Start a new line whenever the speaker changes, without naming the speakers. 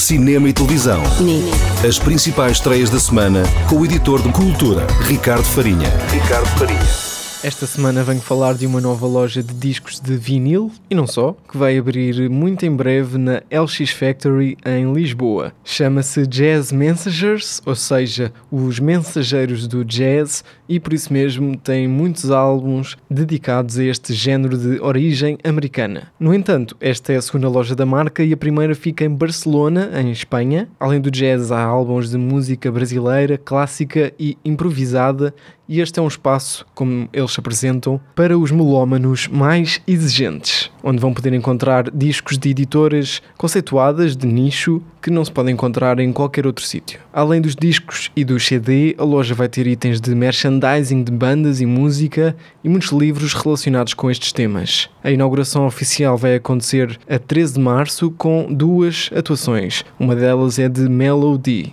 cinema e televisão.
Nick.
As principais estreias da semana com o editor de cultura, Ricardo Farinha. Ricardo Farinha.
Esta semana venho falar de uma nova loja de discos de vinil, e não só, que vai abrir muito em breve na LX Factory em Lisboa. Chama-se Jazz Messengers, ou seja, os mensageiros do jazz, e por isso mesmo tem muitos álbuns dedicados a este género de origem americana. No entanto, esta é a segunda loja da marca e a primeira fica em Barcelona, em Espanha. Além do jazz, há álbuns de música brasileira, clássica e improvisada e este é um espaço, como eles se apresentam, para os melómanos mais exigentes, onde vão poder encontrar discos de editoras conceituadas de nicho que não se podem encontrar em qualquer outro sítio. Além dos discos e do CD, a loja vai ter itens de merchandising de bandas e música e muitos livros relacionados com estes temas. A inauguração oficial vai acontecer a 13 de março com duas atuações. Uma delas é de Melody.